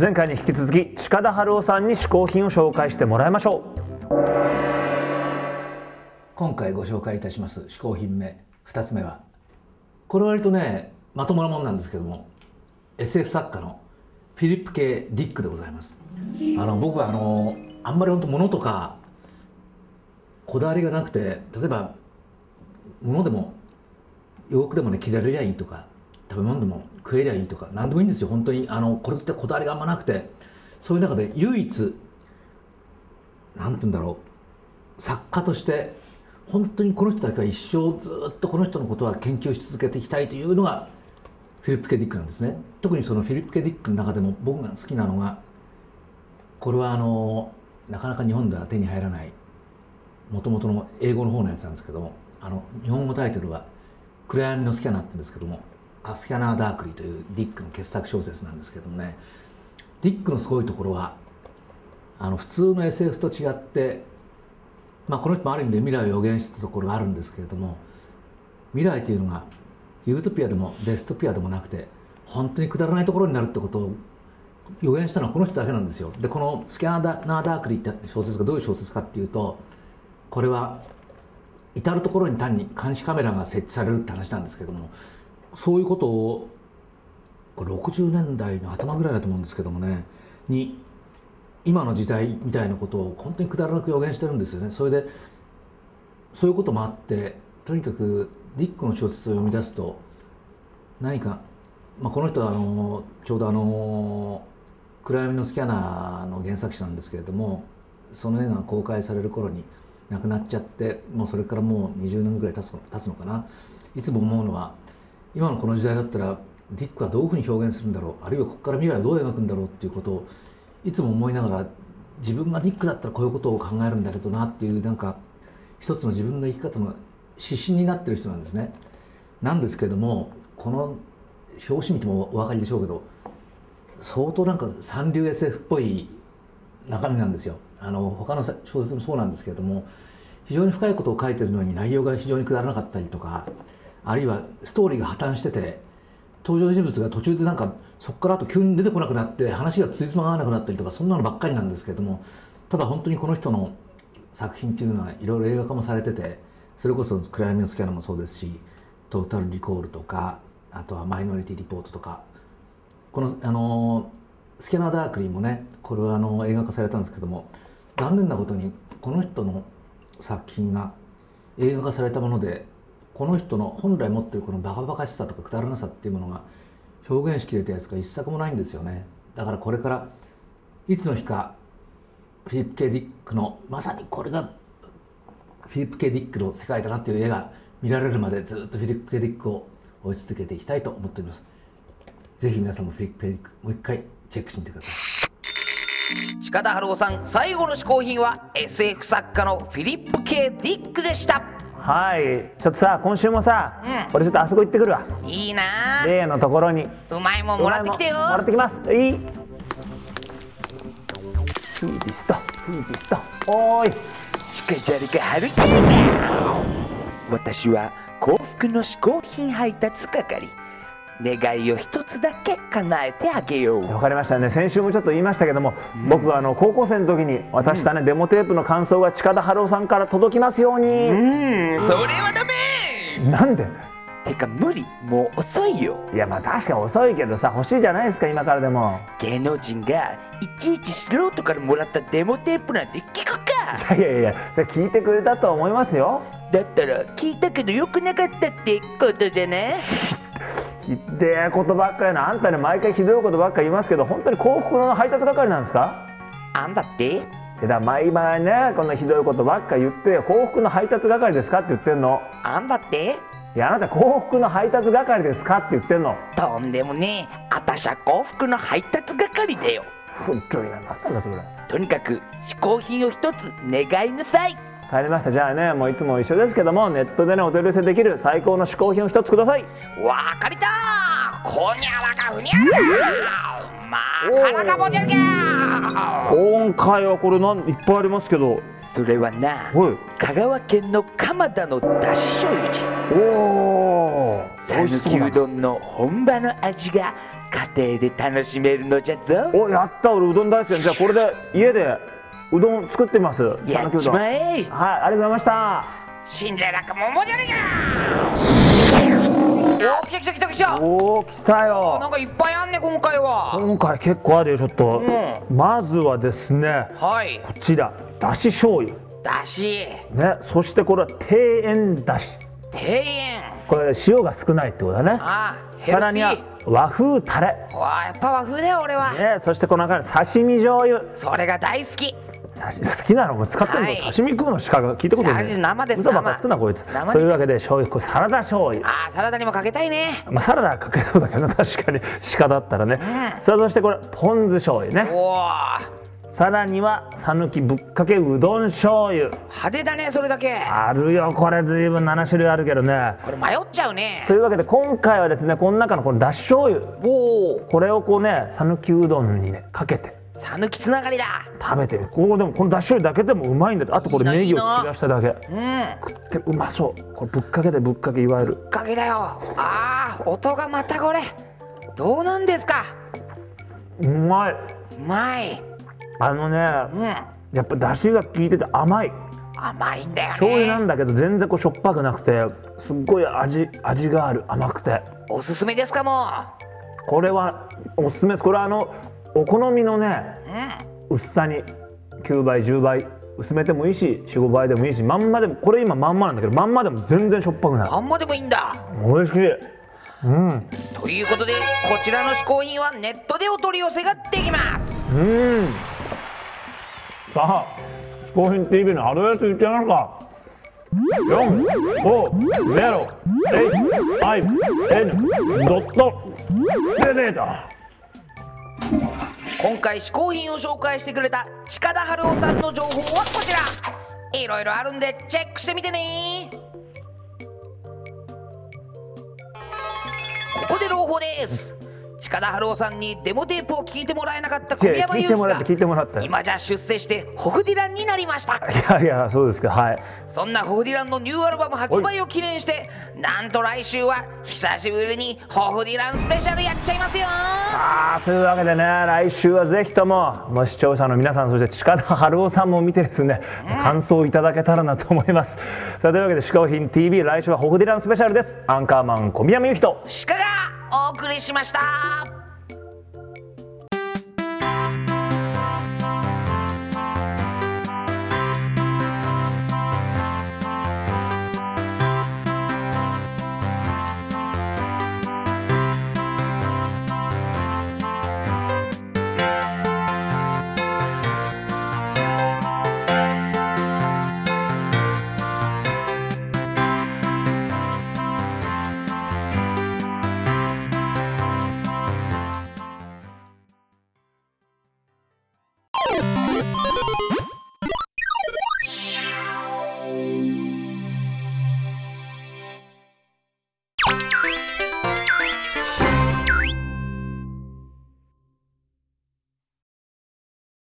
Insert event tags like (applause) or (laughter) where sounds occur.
前回に引き続き近田春夫さんに試行品を紹介してもらいましょう。今回ご紹介いたします嗜好品目2つ目はこれ割とねまともなもんなんですけども SF 作家のフィリップ・ケディックでございます。あの僕はあのあんまり本当物とかこだわりがなくて例えば物でも洋服でもね着られりゃいいとか食べ物でも食えりゃいいとか何でもいいんですよ。本当にあのこれってこだわりがあんまなくて。そういう中で唯一なんて言うんだろう。作家として本当にこの人だけは一生ずっとこの人のことは研究し続けていきたいというのがフィリップ・ケディックなんですね。特にそのフィリップ・ケディックの中でも僕が好きなのがこれはあのなかなか日本では手に入らないもともとの英語の方のやつなんですけどもあの日本語タイトルは「暗闇のスキャナー」って言うんですけども「 A Scanner Darkly」というディックの傑作小説なんですけどもねディックのすごいところはあの普通の SF と違ってまあこの人もある意味で未来を予言したところがあるんですけれども未来というのがユートピアでもデストピアでもなくて本当にくだらないところになるってことを予言したのはこの人だけなんですよ。でこの「 Scanner Darkly」って小説がどういう小説かっていうとこれは至る所に単に監視カメラが設置されるって話なんですけどもそういうことをこれ60年代の頭ぐらいだと思うんですけどもねに今の時代みたいなことを本当にくだらなく予言してるんですよね。それでそういうこともあってとにかくディックの小説を読み出すと何か、まあ、この人はあのちょうどあの「暗闇のスキャナー」の原作者なんですけれどもその絵が公開される頃に亡くなっちゃってもうそれからもう20年ぐらい経つの経つのかな。いつも思うのは今のこの時代だったらディックはどういうふうに表現するんだろうあるいはここから未来をどう描くんだろうっていうことをいつも思いながら自分がディックだったらこういうことを考えるんだけどなっていうなんか一つの自分の生き方の指針になってる人なんですね。なんですけれどもこの表紙見てもお分かりでしょうけど相当なんか三流 SF っぽい中身なんですよ。あの他の小説もそうなんですけれども非常に深いことを書いてるのに内容が非常にくだらなかったりとかあるいはストーリーが破綻してて登場人物が途中でなんかそこからあと急に出てこなくなって話がついつまが合わなくなったりとかそんなのばっかりなんですけれどもただ本当にこの人の作品っていうのはいろいろ映画化もされててそれこそ「クライアミンスキャラ」もそうですし「トータル・リコール」とかあとは「マイノリティ・リポート」とかこのあのスキャナー・ダークリーもねこれはあの映画化されたんですけども残念なことにこの人の作品が映画化されたものでこの人の本来持ってるこのバカバカしさとかくだらなさっていうものが表現しきれたやつが一作もないんですよね。だからこれからいつの日かフィリップ・ケディックのまさにこれがフィリップ・ケディックの世界だなっていう絵が見られるまでずっとフィリップ・ケディックを追い続けていきたいと思っております。ぜひ皆さんもフィリップ・ケディックもう一回チェックしてみてください。近田春夫さん最後の試行品は SF 作家のフィリップ・ケディックでした。はい。ちょっとさ今週もさ、うん。俺ちょっとあそこ行ってくるわ。いいな。あ例のところに。うまいもんもらってきてよ。もらってきます。いい。フーピスト。フーピスト。おーい。チカジャリかハルチャリか私は幸福の嗜好品配達係願いを一つだけ叶えてあげよう。わかりましたね。先週もちょっと言いましたけども、僕はあの高校生の時に渡したね、デモテープの感想が近田春夫さんから届きますように、それはダメ。なんで？てか無理。もう遅いよ。いやまあ確かに遅いけどさ欲しいじゃないですか今からでも。芸能人がいちいち素人からもらったデモテープなんて聞くか。いやいやいやそれ聞いてくれたと思いますよ。だったら聞いたけどよくなかったってことじゃない？ひでえことばっかりなあんたね毎回ひどいことばっかり言いますけど本当に幸福の配達係なんですか？あんだって？だ毎晩ねこんなひどいことばっか言って幸福の配達係ですかって言ってんの。あんだって？いやあなた幸福の配達係ですかって言ってんの。とんでもねえ。あたしゃ幸福の配達係だよ。本当になんだそれ。とにかく嗜好品を一つ願いなさい帰りました。じゃあねもういつも一緒ですけどもネットでねお取り寄せできる最高の嗜好品を一つください。わかりたこにゃらかふにゃらまあからかぼちゃるきゃ今回はこれなんいっぱいありますけど。それはなはい。香川県の蒲田のだし醤油じゃ。おお讃岐うどんの本場の味が家庭で楽しめるのじゃぞ。おやった。俺うどん大好きだじゃあこれで家でうどん作ってみます。やっち讃岐うどん。はいまえ。ありがとうございました。死んでなくももじゃねお来た来た来た来たおお来たよ。なんかいっぱいあんね今回は。今回結構あるよちょっと、まずはですねはい。こちらだし醤油。だし。ねそしてこれは庭園だし。庭園これ塩が少ないってことだね。あヘルシー。さらには和風タレ。わあやっぱ和風だよ俺は。ねそしてこの中に刺身醤油。それが大好き好きなのも使ってるの、はい。刺身食うのしか聞いたことない。生です嘘ばっかつくなこいつ。生で。そういうわけで醤油これサラダ醤油。あーサラダにもかけたいね。まあ、サラダかけそうだけど (laughs) 確かに。鹿だったらね、さあそしてこれポン酢醤油ね。さらには讃岐ぶっかけうどん醤油。派手だねそれだけ。あるよこれずいぶん7種類あるけどね。これ迷っちゃうね。というわけで今回はですねこの中のこのだし醤油。これをこうね讃岐うどんにねかけて讃岐つながりだ。食べてみる。ここでもこのだし醤油だけでもうまいんだって。あとこれネギを散らしただけ。うん。食ってうまそう。これぶっかけでぶっかけいわゆる。かけだよ。あー音がまたこれ。どうなんですか？うまい。うまい。あのねうん。やっぱだしが効いてて甘い。甘いんだよね。醤油なんだけど全然こうしょっぱくなくてすっごい味味がある。甘くて。おすすめですかもこれはおすすめです。これはあのお好みのねうん薄さに9倍10倍薄めてもいいし45倍でもいいしまんまでもこれ今まんまなんだけどまんまでも全然しょっぱくない。あんまでもいいんだ。美味しい。ということでこちらの試行品はネットでお取り寄せができます。うん。さあ「嗜好品 TV」のアドレス言っちゃいますか 450HIN ドットテレータ今回試行品を紹介してくれた近田春夫さんの情報はこちら。いろいろあるんでチェックしてみてね。ここで朗報です。近田春夫さんにデモテープを聞いてもらえなかった小宮山雄聞いてもらって聞い飛てもらってが今じゃ出世してホフディランになりました。いやいやそうですかはい。そんなホフディランのニューアルバム発売を記念してなんと来週は久しぶりにホフディランスペシャルやっちゃいますよ。さあというわけでね来週はぜひとももう視聴者の皆さんそして近田春夫さんも見てですね感想をいただけたらなと思います。さあというわけで「嗜好品 TV」来週はホフディランスペシャルです。アンカーマン小宮山由紀と。鹿がお送りしました。